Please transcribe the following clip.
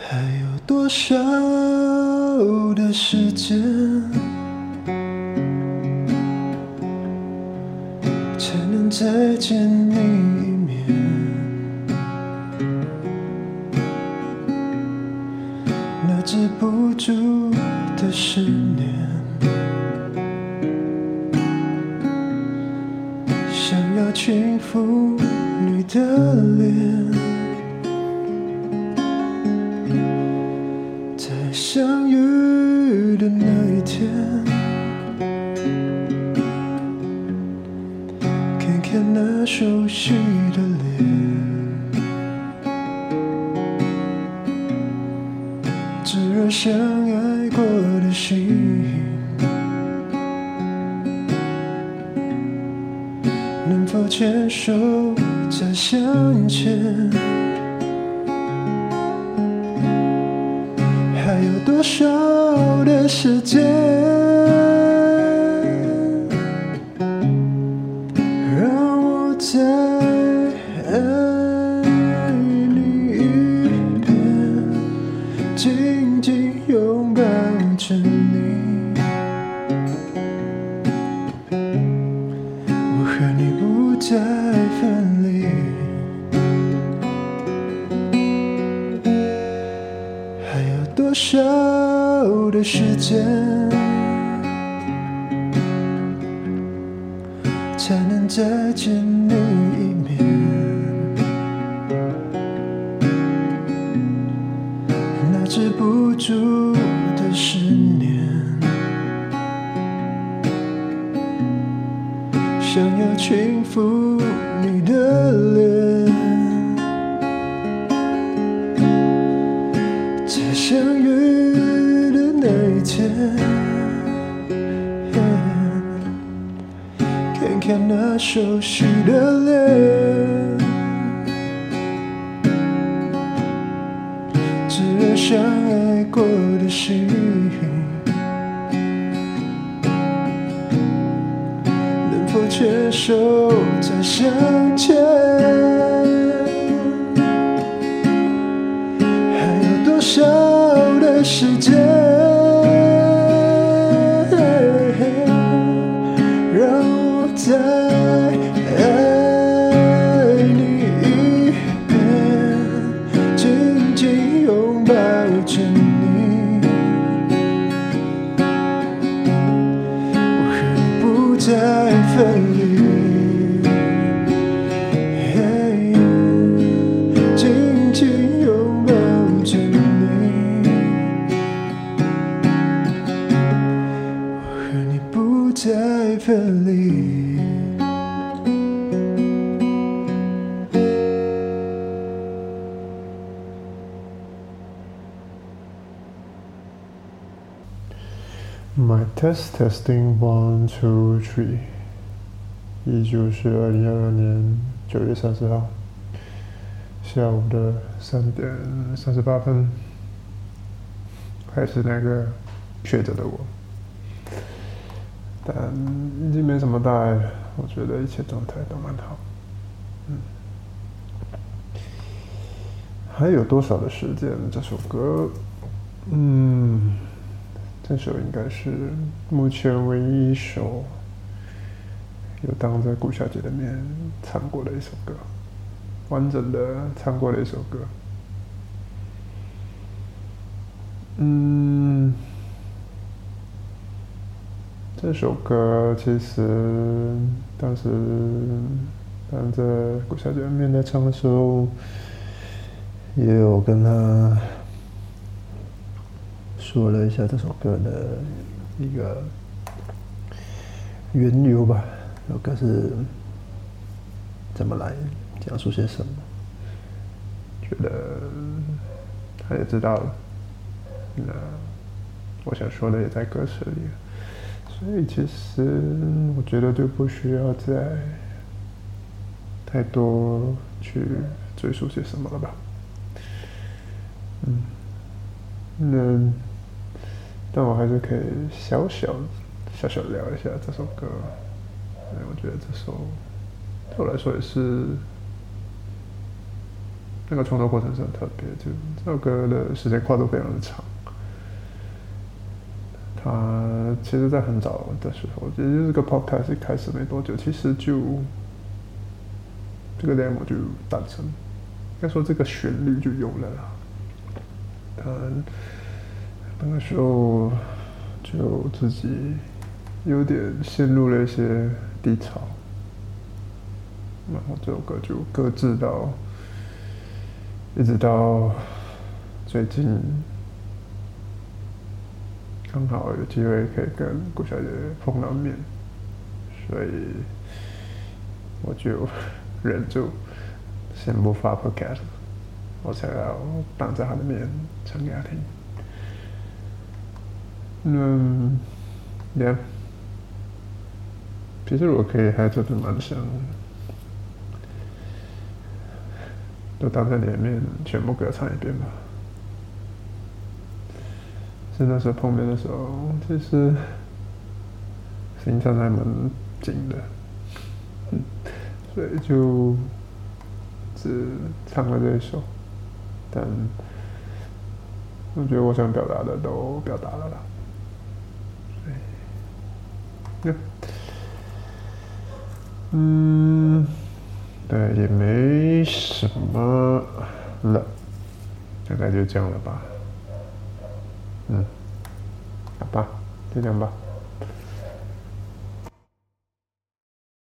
还有多少的时间，才能再见你一面？那止不住的思念，想要轻抚你的脸。的那一天，看看那熟悉的脸，炙热相爱过的心，能否牵手再向前？小的世界。时间，才能再见你一面？那止不住的思念，想要轻抚你的脸。在相遇天，看看那熟悉的脸，炙热相爱过的心，能否牵手再相见？还有多少的时间，再分离。My test testing one two three，依旧是二零二二年九月三十号下午的三点三十八分，还是那个确诊的我，但已经没什么大碍了，我觉得一切状态都蛮好。嗯，还有多少的时间？这首歌，嗯。这首应该是目前唯一一首有当着顾小姐的面唱过的一首歌，完整的唱过的一首歌。嗯，这首歌其实当时当着顾小姐面在唱的时候，也有跟她。说了一下这首歌的一个缘由吧，这首歌是怎么来，讲述些什么？觉得他也知道了，那我想说的也在歌词里，所以其实我觉得就不需要再太多去追溯些什么了吧。嗯，那。但我还是可以小小小小聊一下这首歌，因为我觉得这首对我来说也是那个创作过程是很特别，就这首歌的时间跨度非常的长。他其实，在很早的时候，也就是个 podcast 开始没多久，其实就这个 demo 就诞生，应该说这个旋律就有了啦。他那个时候就自己有点陷入了一些低潮，然后这首歌就搁置到一直到最近。刚好有机会可以跟顾小姐碰到面，所以 我就忍住先不发不该的我才要当着她的面唱给她听。嗯，yeah，其实我可以还真的蛮想，就当着你的面全部给我唱一遍吧。那时候碰面的时候，其实心上还蛮紧的，嗯，所以就只唱了这一首，但我觉得我想表达的都表达了啦，对，嗯，对，也没什么了，大概就这样了吧。嗯，好吧，就这样吧。